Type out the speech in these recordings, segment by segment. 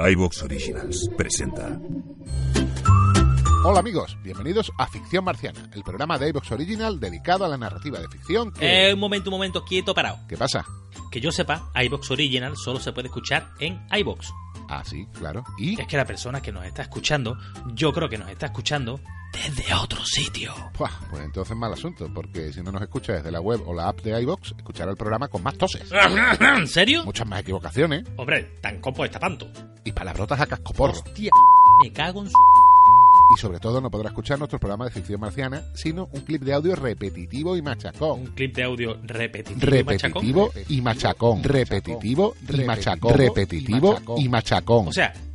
iBox Originals presenta. Hola amigos, bienvenidos a Ficción Marciana, el programa de iVox Original dedicado a la narrativa de ficción que... Eh, un momento, un momento, quieto, parado. ¿Qué pasa? Que yo sepa, iBox Original solo se puede escuchar en iBox. Ah, sí, claro. ¿Y? Es que la persona que nos está escuchando, yo creo que nos está escuchando desde otro sitio. Buah, pues entonces mal asunto, porque si no nos escucha desde la web o la app de iVox, escuchará el programa con más toses. ¿En serio? Muchas más equivocaciones Hombre, tan copo está panto. y palabrotas a cascoporro. Hostia, me cago en su... Y sobre todo no podrá escuchar nuestro programa de ficción marciana, sino un clip de audio repetitivo y machacón. Un clip de audio repetitivo, y machacón. Repetitivo y machacón. Repetitivo y machacón. Repetitivo y machacón. O sea,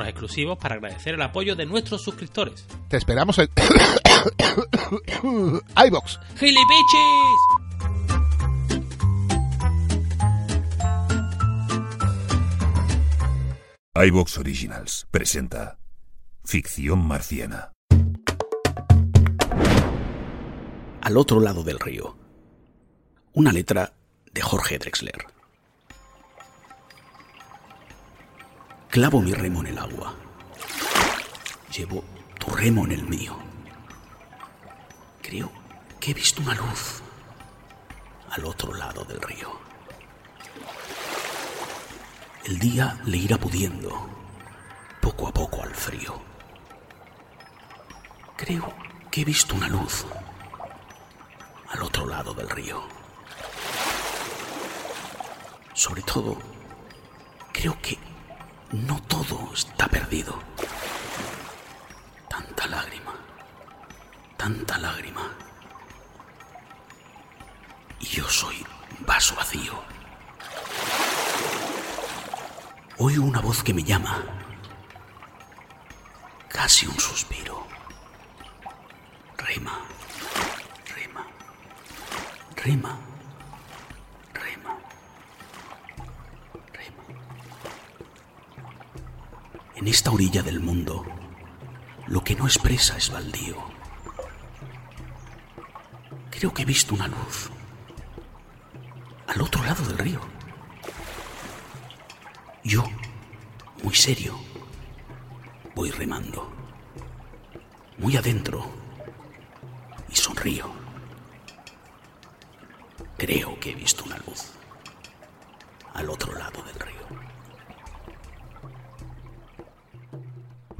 exclusivos para agradecer el apoyo de nuestros suscriptores. Te esperamos en iVox. ¡Gilipichis! iBox Originals presenta. Ficción Marciana. Al otro lado del río. Una letra de Jorge Drexler. Clavo mi remo en el agua. Llevo tu remo en el mío. Creo que he visto una luz al otro lado del río. El día le irá pudiendo poco a poco al frío. Creo que he visto una luz al otro lado del río. Sobre todo, creo que no todo está perdido. Tanta lágrima, tanta lágrima. Y yo soy vaso vacío. Oigo una voz que me llama, casi un suspiro. Rema, rema, rema, rema. En esta orilla del mundo, lo que no expresa es baldío. Creo que he visto una luz al otro lado del río. Yo, muy serio, voy remando, muy adentro, y sonrío. Creo que he visto una luz al otro lado del río.